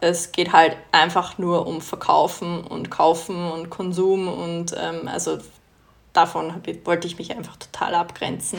es geht halt einfach nur um Verkaufen und Kaufen und Konsum und ähm, also davon wollte ich mich einfach total abgrenzen.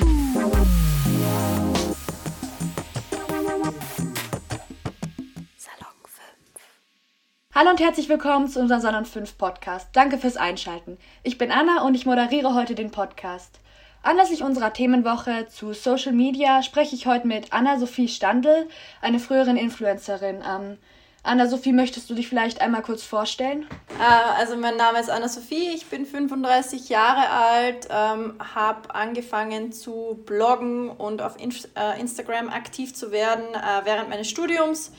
Hallo und herzlich willkommen zu unserem Salon 5 Podcast. Danke fürs Einschalten. Ich bin Anna und ich moderiere heute den Podcast. Anlässlich unserer Themenwoche zu Social Media spreche ich heute mit Anna-Sophie Standl, eine frühere Influencerin. Ähm, Anna-Sophie, möchtest du dich vielleicht einmal kurz vorstellen? Äh, also mein Name ist Anna-Sophie, ich bin 35 Jahre alt, ähm, habe angefangen zu bloggen und auf In äh, Instagram aktiv zu werden äh, während meines Studiums,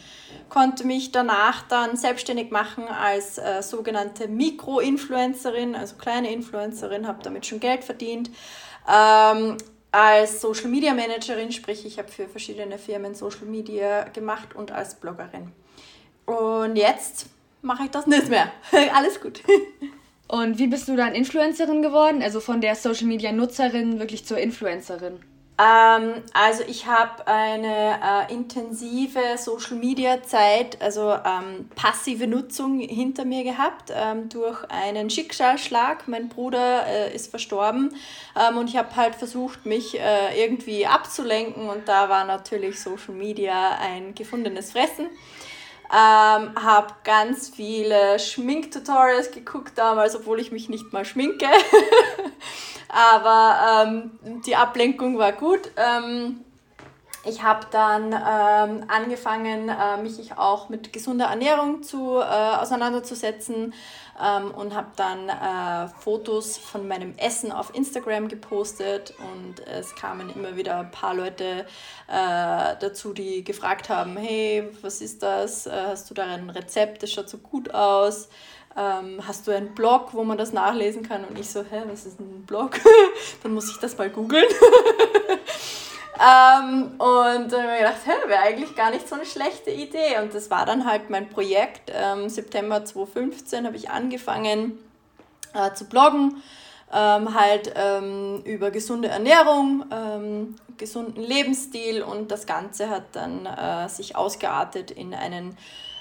konnte mich danach dann selbstständig machen als äh, sogenannte Mikro-Influencerin, also kleine Influencerin, habe damit schon Geld verdient. Ähm, als Social Media Managerin, sprich ich habe für verschiedene Firmen Social Media gemacht und als Bloggerin. Und jetzt mache ich das nicht mehr. Alles gut. Und wie bist du dann Influencerin geworden? Also von der Social Media Nutzerin wirklich zur Influencerin? Ähm, also ich habe eine äh, intensive Social Media Zeit, also ähm, passive Nutzung hinter mir gehabt ähm, durch einen Schicksalsschlag. Mein Bruder äh, ist verstorben ähm, und ich habe halt versucht, mich äh, irgendwie abzulenken und da war natürlich Social Media ein gefundenes Fressen. Ähm, habe ganz viele Schminktutorials geguckt damals, obwohl ich mich nicht mal schminke. Aber ähm, die Ablenkung war gut. Ähm, ich habe dann ähm, angefangen, äh, mich auch mit gesunder Ernährung zu, äh, auseinanderzusetzen ähm, und habe dann äh, Fotos von meinem Essen auf Instagram gepostet und es kamen immer wieder ein paar Leute äh, dazu, die gefragt haben, hey, was ist das? Äh, hast du da ein Rezept? Das schaut so gut aus. Ähm, hast du einen Blog, wo man das nachlesen kann? Und ich so, hä, was ist ein Blog? dann muss ich das mal googeln. Ähm, und dann habe ich gedacht, wäre eigentlich gar nicht so eine schlechte Idee. Und das war dann halt mein Projekt. Ähm, September 2015 habe ich angefangen äh, zu bloggen. Ähm, halt ähm, über gesunde Ernährung, ähm, gesunden Lebensstil und das Ganze hat dann äh, sich ausgeartet in einen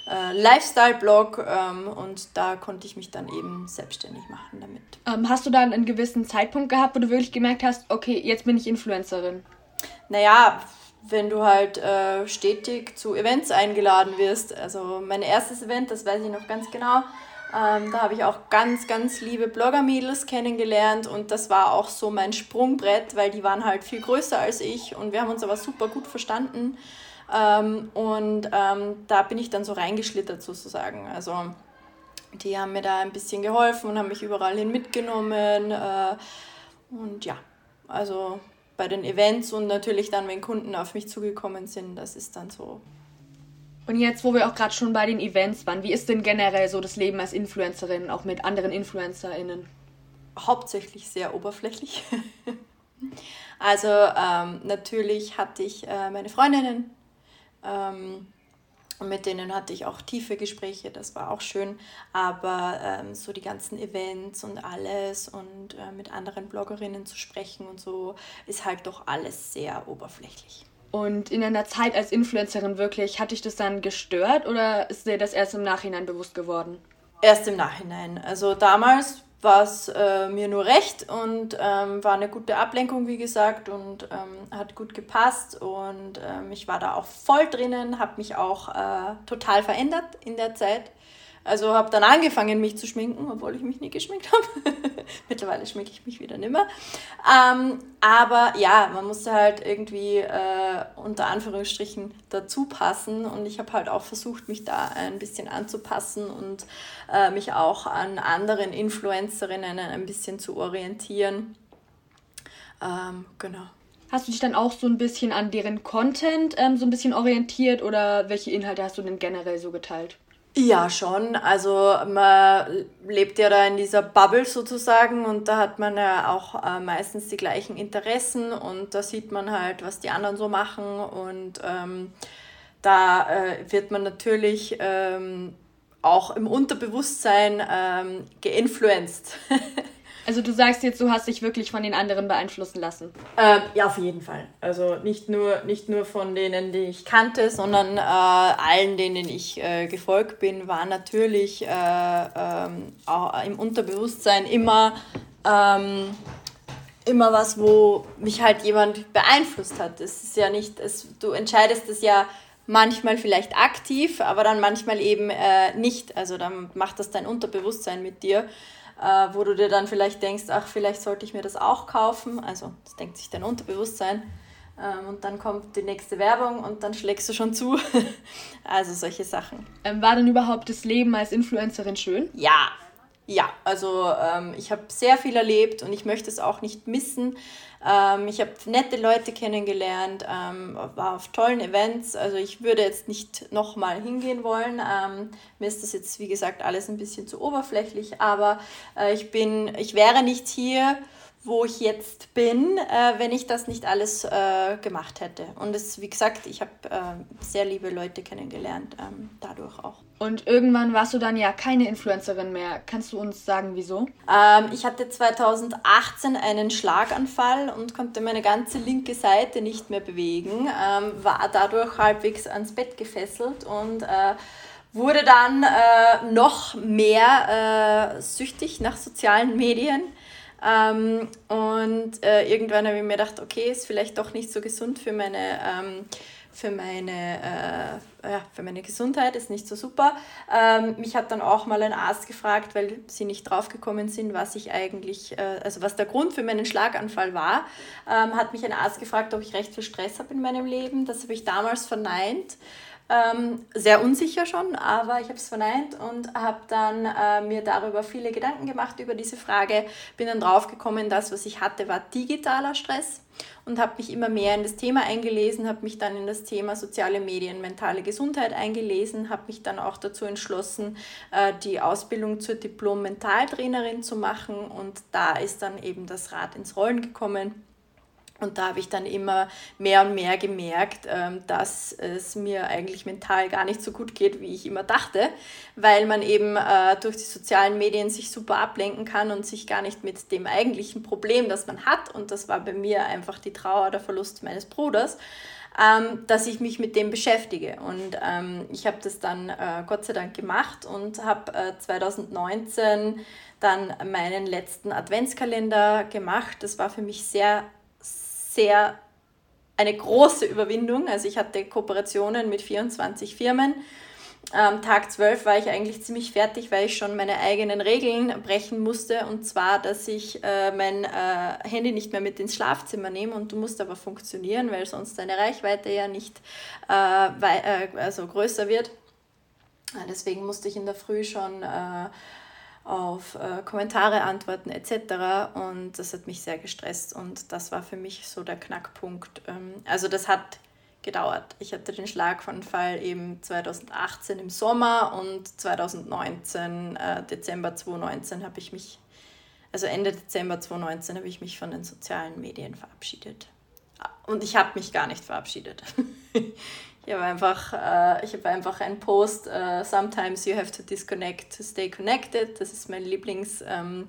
äh, Lifestyle-Blog ähm, und da konnte ich mich dann eben selbstständig machen damit. Ähm, hast du dann einen gewissen Zeitpunkt gehabt, wo du wirklich gemerkt hast, okay, jetzt bin ich Influencerin? Naja, wenn du halt äh, stetig zu Events eingeladen wirst. Also mein erstes Event, das weiß ich noch ganz genau. Ähm, da habe ich auch ganz, ganz liebe Blogger-Mädels kennengelernt und das war auch so mein Sprungbrett, weil die waren halt viel größer als ich und wir haben uns aber super gut verstanden. Ähm, und ähm, da bin ich dann so reingeschlittert sozusagen. Also die haben mir da ein bisschen geholfen und haben mich überall hin mitgenommen. Äh, und ja, also bei den Events und natürlich dann, wenn Kunden auf mich zugekommen sind, das ist dann so. Und jetzt, wo wir auch gerade schon bei den Events waren, wie ist denn generell so das Leben als Influencerin, auch mit anderen InfluencerInnen? Hauptsächlich sehr oberflächlich. also ähm, natürlich hatte ich äh, meine Freundinnen, ähm, und mit denen hatte ich auch tiefe Gespräche, das war auch schön. Aber ähm, so die ganzen Events und alles und äh, mit anderen Bloggerinnen zu sprechen und so ist halt doch alles sehr oberflächlich. Und in einer Zeit als Influencerin wirklich, hat dich das dann gestört oder ist dir das erst im Nachhinein bewusst geworden? Erst im Nachhinein. Also damals war es äh, mir nur recht und ähm, war eine gute Ablenkung, wie gesagt, und ähm, hat gut gepasst. Und ähm, ich war da auch voll drinnen, habe mich auch äh, total verändert in der Zeit. Also habe dann angefangen, mich zu schminken, obwohl ich mich nie geschminkt habe. Mittlerweile schminke ich mich wieder nimmer. Ähm, aber ja, man musste halt irgendwie äh, unter Anführungsstrichen dazu passen und ich habe halt auch versucht, mich da ein bisschen anzupassen und äh, mich auch an anderen Influencerinnen ein bisschen zu orientieren. Ähm, genau. Hast du dich dann auch so ein bisschen an deren Content ähm, so ein bisschen orientiert oder welche Inhalte hast du denn generell so geteilt? Ja, schon. Also man lebt ja da in dieser Bubble sozusagen und da hat man ja auch äh, meistens die gleichen Interessen und da sieht man halt, was die anderen so machen und ähm, da äh, wird man natürlich ähm, auch im Unterbewusstsein ähm, geinfluenced. Also du sagst jetzt, du hast dich wirklich von den anderen beeinflussen lassen. Ähm, ja, auf jeden Fall. Also nicht nur, nicht nur von denen, die ich kannte, sondern äh, allen, denen ich äh, gefolgt bin, war natürlich äh, ähm, auch im Unterbewusstsein immer, ähm, immer was, wo mich halt jemand beeinflusst hat. Es ist ja nicht, es, du entscheidest es ja manchmal vielleicht aktiv, aber dann manchmal eben äh, nicht. Also dann macht das dein Unterbewusstsein mit dir, äh, wo du dir dann vielleicht denkst, ach, vielleicht sollte ich mir das auch kaufen. Also das denkt sich dein Unterbewusstsein. Ähm, und dann kommt die nächste Werbung und dann schlägst du schon zu. also solche Sachen. Ähm, war denn überhaupt das Leben als Influencerin schön? Ja, ja, also ähm, ich habe sehr viel erlebt und ich möchte es auch nicht missen. Ähm, ich habe nette Leute kennengelernt, ähm, war auf tollen Events. Also ich würde jetzt nicht nochmal hingehen wollen. Ähm, mir ist das jetzt, wie gesagt, alles ein bisschen zu oberflächlich, aber äh, ich bin, ich wäre nicht hier, wo ich jetzt bin, äh, wenn ich das nicht alles äh, gemacht hätte. Und es, wie gesagt, ich habe äh, sehr liebe Leute kennengelernt, ähm, dadurch auch. Und irgendwann warst du dann ja keine Influencerin mehr. Kannst du uns sagen, wieso? Ähm, ich hatte 2018 einen Schlaganfall und konnte meine ganze linke Seite nicht mehr bewegen, ähm, war dadurch halbwegs ans Bett gefesselt und äh, wurde dann äh, noch mehr äh, süchtig nach sozialen Medien ähm, und äh, irgendwann habe ich mir gedacht, okay, ist vielleicht doch nicht so gesund für meine, ähm, für meine, äh, ja, für meine Gesundheit, ist nicht so super. Ähm, mich hat dann auch mal ein Arzt gefragt, weil sie nicht draufgekommen sind, was ich eigentlich, äh, also was der Grund für meinen Schlaganfall war, ähm, hat mich ein Arzt gefragt, ob ich recht viel Stress habe in meinem Leben. Das habe ich damals verneint. Ähm, sehr unsicher schon, aber ich habe es verneint und habe dann äh, mir darüber viele Gedanken gemacht über diese Frage. Bin dann draufgekommen, das, was ich hatte, war digitaler Stress und habe mich immer mehr in das Thema eingelesen, habe mich dann in das Thema soziale Medien, mentale Gesundheit eingelesen, habe mich dann auch dazu entschlossen, äh, die Ausbildung zur Diplom-Mentaltrainerin zu machen und da ist dann eben das Rad ins Rollen gekommen und da habe ich dann immer mehr und mehr gemerkt, ähm, dass es mir eigentlich mental gar nicht so gut geht, wie ich immer dachte, weil man eben äh, durch die sozialen Medien sich super ablenken kann und sich gar nicht mit dem eigentlichen Problem, das man hat, und das war bei mir einfach die Trauer, der Verlust meines Bruders, ähm, dass ich mich mit dem beschäftige. Und ähm, ich habe das dann äh, Gott sei Dank gemacht und habe äh, 2019 dann meinen letzten Adventskalender gemacht. Das war für mich sehr sehr eine große Überwindung. Also ich hatte Kooperationen mit 24 Firmen. Am Tag 12 war ich eigentlich ziemlich fertig, weil ich schon meine eigenen Regeln brechen musste. Und zwar, dass ich äh, mein äh, Handy nicht mehr mit ins Schlafzimmer nehme. Und du musst aber funktionieren, weil sonst deine Reichweite ja nicht äh, äh also größer wird. Deswegen musste ich in der Früh schon äh, auf äh, Kommentare antworten etc. Und das hat mich sehr gestresst und das war für mich so der Knackpunkt. Ähm, also das hat gedauert. Ich hatte den Schlaganfall eben 2018 im Sommer und 2019, äh, Dezember 2019, habe ich mich, also Ende Dezember 2019 habe ich mich von den sozialen Medien verabschiedet. Und ich habe mich gar nicht verabschiedet. Ich habe einfach, äh, ich habe einfach einen Post, äh, Sometimes you have to disconnect to stay connected. Das ist mein Lieblings, ähm,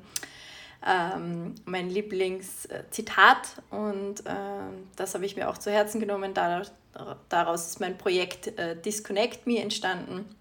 ähm, mein Lieblingszitat und ähm, das habe ich mir auch zu Herzen genommen. Daraus, daraus ist mein Projekt äh, Disconnect Me entstanden.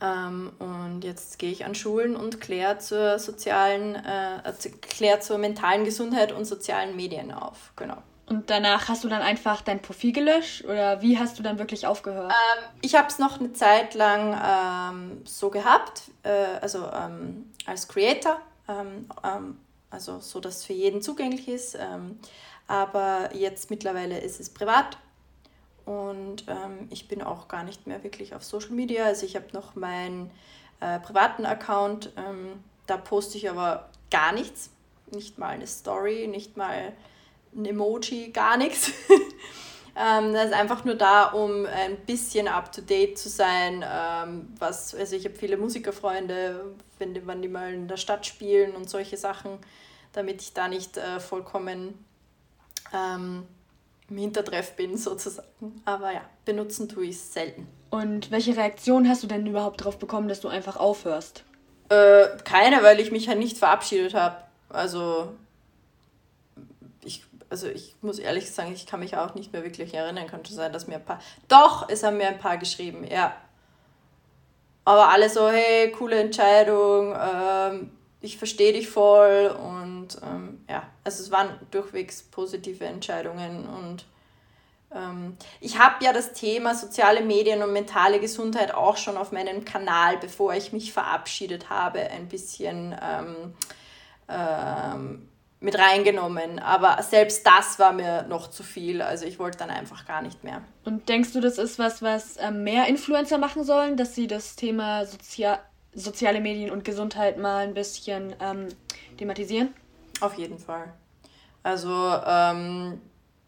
Ähm, und jetzt gehe ich an Schulen und kläre zur sozialen, äh, kläre zur mentalen Gesundheit und sozialen Medien auf. Genau. Und danach hast du dann einfach dein Profil gelöscht oder wie hast du dann wirklich aufgehört? Ähm, ich habe es noch eine Zeit lang ähm, so gehabt, äh, also ähm, als Creator, ähm, ähm, also so, dass es für jeden zugänglich ist. Ähm, aber jetzt mittlerweile ist es privat und ich bin auch gar nicht mehr wirklich auf Social Media. Also ich habe noch meinen äh, privaten Account, da poste ich aber gar nichts, nicht mal eine Story, nicht mal ein Emoji, gar nichts. ähm, das ist einfach nur da, um ein bisschen up-to-date zu sein. Ähm, was, also ich habe viele Musikerfreunde, wenn die, wenn die mal in der Stadt spielen und solche Sachen, damit ich da nicht äh, vollkommen ähm, im Hintertreff bin sozusagen. Aber ja, benutzen tue ich es selten. Und welche Reaktion hast du denn überhaupt darauf bekommen, dass du einfach aufhörst? Äh, keine, weil ich mich ja nicht verabschiedet habe. Also ich, also ich muss ehrlich sagen, ich kann mich auch nicht mehr wirklich erinnern. Könnte sein, dass mir ein paar. Doch, es haben mir ein paar geschrieben, ja. Aber alle so, hey, coole Entscheidung, ähm, ich verstehe dich voll und ähm, ja, also es waren durchwegs positive Entscheidungen und ähm, ich habe ja das Thema soziale Medien und mentale Gesundheit auch schon auf meinem Kanal, bevor ich mich verabschiedet habe, ein bisschen ähm, ähm, mit reingenommen. Aber selbst das war mir noch zu viel. Also ich wollte dann einfach gar nicht mehr. Und denkst du, das ist was, was ähm, mehr Influencer machen sollen, dass sie das Thema Sozia soziale Medien und Gesundheit mal ein bisschen ähm, thematisieren? Auf jeden Fall. Also ähm,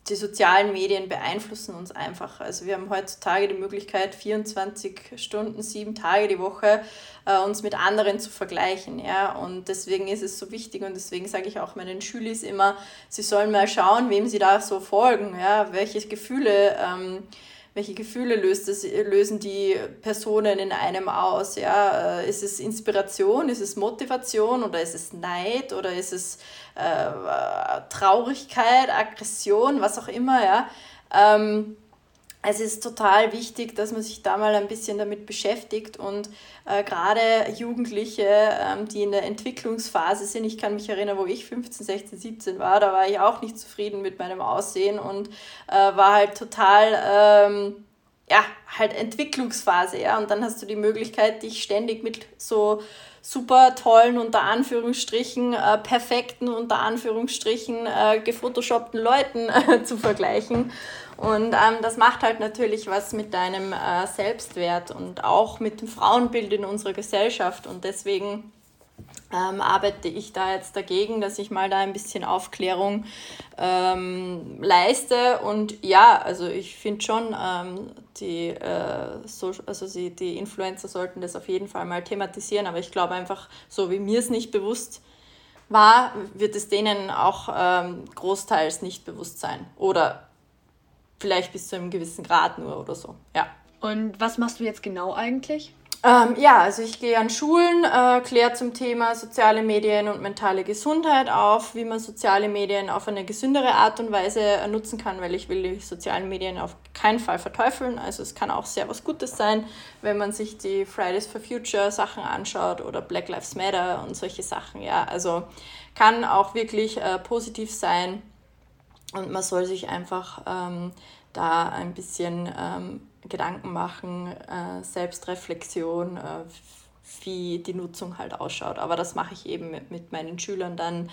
die sozialen Medien beeinflussen uns einfach. Also wir haben heutzutage die Möglichkeit, 24 Stunden, sieben Tage die Woche äh, uns mit anderen zu vergleichen. Ja? Und deswegen ist es so wichtig und deswegen sage ich auch meinen Schülern immer, sie sollen mal schauen, wem sie da so folgen, ja? welche Gefühle ähm, welche Gefühle löst es, lösen die Personen in einem aus? Ja? Äh, ist es Inspiration, ist es Motivation oder ist es Neid oder ist es äh, Traurigkeit, Aggression, was auch immer? Ja? Ähm, es ist total wichtig, dass man sich da mal ein bisschen damit beschäftigt und äh, gerade Jugendliche, ähm, die in der Entwicklungsphase sind, ich kann mich erinnern, wo ich 15, 16, 17 war, da war ich auch nicht zufrieden mit meinem Aussehen und äh, war halt total, ähm, ja, halt Entwicklungsphase, ja, und dann hast du die Möglichkeit, dich ständig mit so super tollen, unter Anführungsstrichen, äh, perfekten, unter Anführungsstrichen, äh, gefotoshoppten Leuten äh, zu vergleichen. Und ähm, das macht halt natürlich was mit deinem äh, Selbstwert und auch mit dem Frauenbild in unserer Gesellschaft. Und deswegen ähm, arbeite ich da jetzt dagegen, dass ich mal da ein bisschen Aufklärung ähm, leiste. Und ja, also ich finde schon, ähm, die, äh, so, also sie, die Influencer sollten das auf jeden Fall mal thematisieren. Aber ich glaube einfach, so wie mir es nicht bewusst war, wird es denen auch ähm, großteils nicht bewusst sein. Oder vielleicht bis zu einem gewissen Grad nur oder so, ja. Und was machst du jetzt genau eigentlich? Ähm, ja, also ich gehe an Schulen, äh, kläre zum Thema soziale Medien und mentale Gesundheit auf, wie man soziale Medien auf eine gesündere Art und Weise äh, nutzen kann, weil ich will die sozialen Medien auf keinen Fall verteufeln. Also es kann auch sehr was Gutes sein, wenn man sich die Fridays for Future Sachen anschaut oder Black Lives Matter und solche Sachen. Ja, also kann auch wirklich äh, positiv sein und man soll sich einfach ähm, da ein bisschen ähm, Gedanken machen, äh, Selbstreflexion, äh, wie die Nutzung halt ausschaut. Aber das mache ich eben mit, mit meinen Schülern dann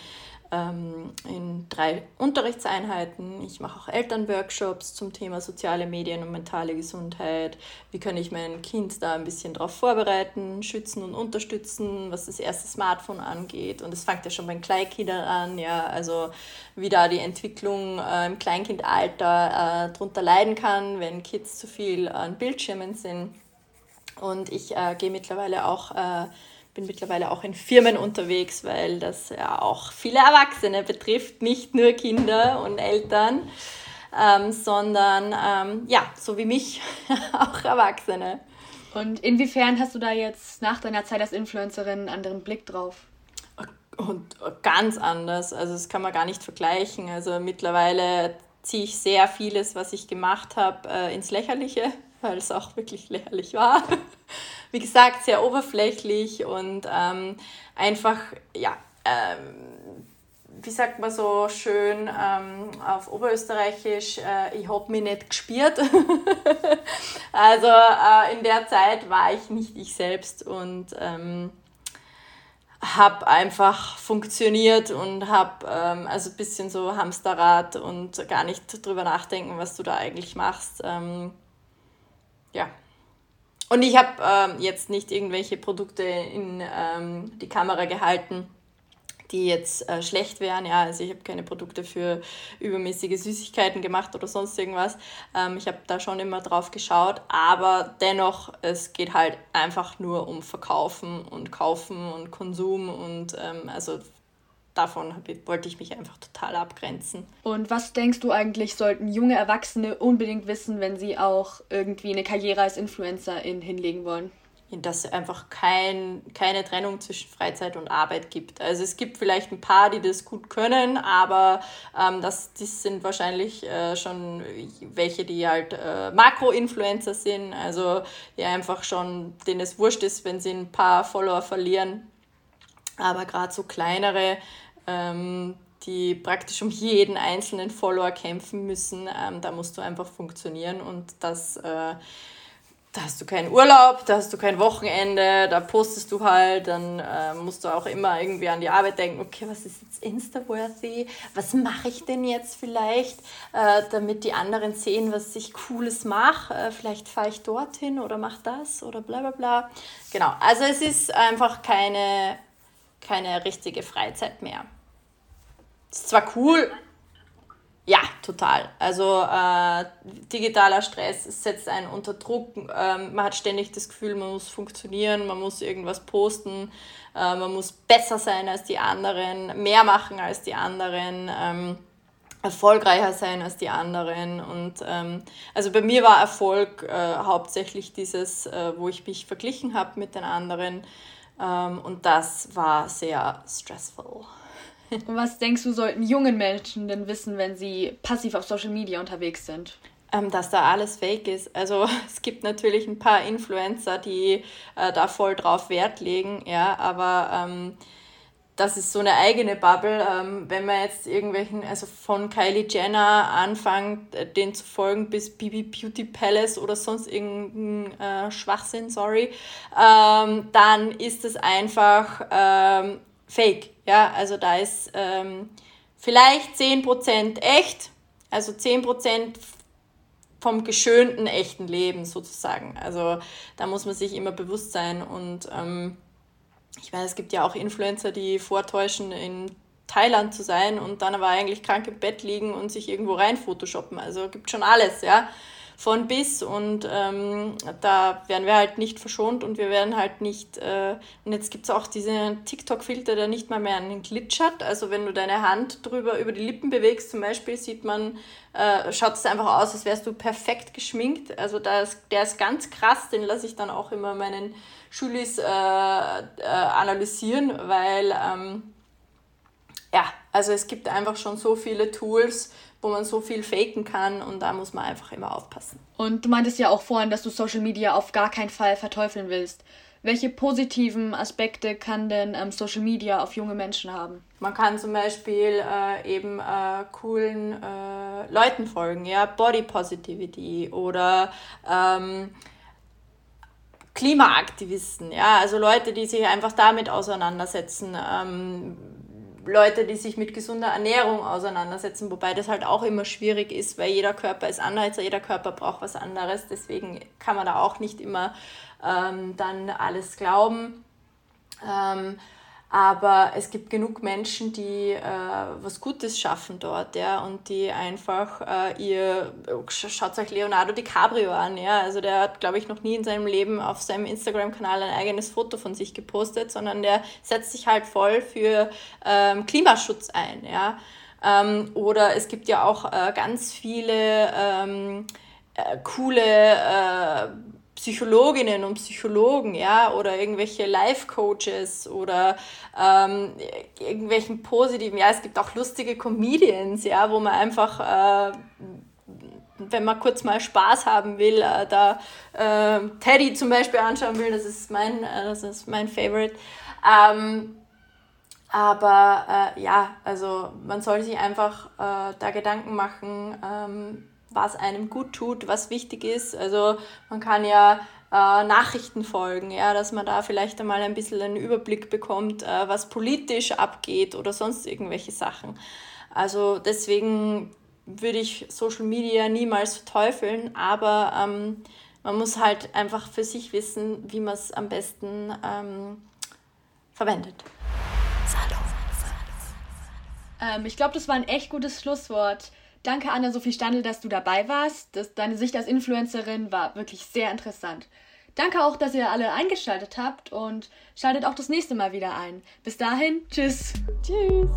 ähm, in drei Unterrichtseinheiten. Ich mache auch Elternworkshops zum Thema soziale Medien und mentale Gesundheit. Wie kann ich mein Kind da ein bisschen darauf vorbereiten, schützen und unterstützen, was das erste Smartphone angeht. Und es fängt ja schon beim Kleinkindern an, ja, also wie da die Entwicklung äh, im Kleinkindalter äh, drunter leiden kann, wenn Kids zu viel an Bildschirmen sind. Und ich äh, gehe mittlerweile auch äh, bin mittlerweile auch in Firmen unterwegs, weil das ja auch viele Erwachsene betrifft, nicht nur Kinder und Eltern, ähm, sondern ähm, ja, so wie mich, auch Erwachsene. Und inwiefern hast du da jetzt nach deiner Zeit als Influencerin einen anderen Blick drauf? Und ganz anders. Also das kann man gar nicht vergleichen. Also mittlerweile ziehe ich sehr vieles, was ich gemacht habe, äh, ins Lächerliche, weil es auch wirklich lächerlich war wie gesagt, sehr oberflächlich und ähm, einfach, ja, ähm, wie sagt man so schön ähm, auf Oberösterreichisch, äh, ich habe mich nicht gespürt. also äh, in der Zeit war ich nicht ich selbst und ähm, habe einfach funktioniert und habe ähm, also ein bisschen so Hamsterrad und gar nicht drüber nachdenken, was du da eigentlich machst. Ähm, ja, und ich habe ähm, jetzt nicht irgendwelche Produkte in ähm, die Kamera gehalten, die jetzt äh, schlecht wären. Ja, also ich habe keine Produkte für übermäßige Süßigkeiten gemacht oder sonst irgendwas. Ähm, ich habe da schon immer drauf geschaut, aber dennoch, es geht halt einfach nur um Verkaufen und Kaufen und Konsum und ähm, also davon wollte ich mich einfach total abgrenzen. Und was denkst du eigentlich, sollten junge Erwachsene unbedingt wissen, wenn sie auch irgendwie eine Karriere als Influencerin hinlegen wollen? dass es einfach kein, keine Trennung zwischen Freizeit und Arbeit gibt. Also es gibt vielleicht ein paar, die das gut können, aber ähm, das, das sind wahrscheinlich äh, schon welche, die halt äh, Makro-Influencer sind, also die einfach schon, denen es wurscht ist, wenn sie ein paar Follower verlieren. Aber gerade so kleinere, ähm, die praktisch um jeden einzelnen Follower kämpfen müssen, ähm, da musst du einfach funktionieren und das äh, da hast du keinen Urlaub, da hast du kein Wochenende, da postest du halt, dann äh, musst du auch immer irgendwie an die Arbeit denken, okay, was ist jetzt Insta-worthy, was mache ich denn jetzt vielleicht, äh, damit die anderen sehen, was ich Cooles mache, äh, vielleicht fahre ich dorthin oder mache das oder bla bla bla. Genau, also es ist einfach keine, keine richtige Freizeit mehr. Ist zwar cool, ja, total. Also äh, digitaler Stress setzt einen unter Druck. Ähm, man hat ständig das Gefühl, man muss funktionieren, man muss irgendwas posten, äh, man muss besser sein als die anderen, mehr machen als die anderen, ähm, erfolgreicher sein als die anderen. Und ähm, also bei mir war Erfolg äh, hauptsächlich dieses, äh, wo ich mich verglichen habe mit den anderen. Ähm, und das war sehr stressful. Und was denkst du, sollten jungen Menschen denn wissen, wenn sie passiv auf Social Media unterwegs sind? Ähm, dass da alles fake ist. Also es gibt natürlich ein paar Influencer, die äh, da voll drauf Wert legen, ja, aber ähm, das ist so eine eigene Bubble. Ähm, wenn man jetzt irgendwelchen, also von Kylie Jenner anfängt, äh, den zu folgen, bis Bibi Beauty Palace oder sonst irgendein äh, Schwachsinn, sorry, ähm, dann ist es einfach ähm, fake. Ja, also da ist ähm, vielleicht 10% echt, also 10% vom geschönten echten Leben sozusagen. Also da muss man sich immer bewusst sein. Und ähm, ich meine, es gibt ja auch Influencer, die vortäuschen, in Thailand zu sein und dann aber eigentlich krank im Bett liegen und sich irgendwo rein photoshoppen. Also gibt schon alles, ja von bis. Und ähm, da werden wir halt nicht verschont und wir werden halt nicht, äh, und jetzt gibt es auch diesen TikTok-Filter, der nicht mal mehr einen Glitch hat, also wenn du deine Hand drüber über die Lippen bewegst zum Beispiel, sieht man, äh, schaut es einfach aus, als wärst du perfekt geschminkt, also da ist, der ist ganz krass, den lasse ich dann auch immer meinen Schulis äh, äh, analysieren, weil ähm, ja, also es gibt einfach schon so viele Tools, wo man so viel faken kann und da muss man einfach immer aufpassen. Und du meintest ja auch vorhin, dass du Social Media auf gar keinen Fall verteufeln willst. Welche positiven Aspekte kann denn ähm, Social Media auf junge Menschen haben? Man kann zum Beispiel äh, eben äh, coolen äh, Leuten folgen, ja, Body Positivity oder ähm, Klimaaktivisten, ja, also Leute, die sich einfach damit auseinandersetzen. Ähm, Leute, die sich mit gesunder Ernährung auseinandersetzen, wobei das halt auch immer schwierig ist, weil jeder Körper ist anders, jeder Körper braucht was anderes, deswegen kann man da auch nicht immer ähm, dann alles glauben. Ähm, aber es gibt genug Menschen, die äh, was Gutes schaffen dort, ja, und die einfach äh, ihr, schaut euch Leonardo DiCaprio an, ja, also der hat, glaube ich, noch nie in seinem Leben auf seinem Instagram-Kanal ein eigenes Foto von sich gepostet, sondern der setzt sich halt voll für ähm, Klimaschutz ein, ja. Ähm, oder es gibt ja auch äh, ganz viele ähm, äh, coole äh, Psychologinnen und Psychologen, ja, oder irgendwelche Life-Coaches oder ähm, irgendwelchen positiven, ja, es gibt auch lustige Comedians, ja, wo man einfach, äh, wenn man kurz mal Spaß haben will, äh, da äh, Teddy zum Beispiel anschauen will, das ist mein, äh, das ist mein Favorite. Ähm, aber äh, ja, also man soll sich einfach äh, da Gedanken machen, ähm, was einem gut tut, was wichtig ist. Also man kann ja äh, Nachrichten folgen, ja, dass man da vielleicht einmal ein bisschen einen Überblick bekommt, äh, was politisch abgeht oder sonst irgendwelche Sachen. Also deswegen würde ich Social Media niemals verteufeln, aber ähm, man muss halt einfach für sich wissen, wie man es am besten ähm, verwendet. Ähm, ich glaube, das war ein echt gutes Schlusswort. Danke, Anna-Sophie Standel, dass du dabei warst. Das, deine Sicht als Influencerin war wirklich sehr interessant. Danke auch, dass ihr alle eingeschaltet habt und schaltet auch das nächste Mal wieder ein. Bis dahin, tschüss. Tschüss.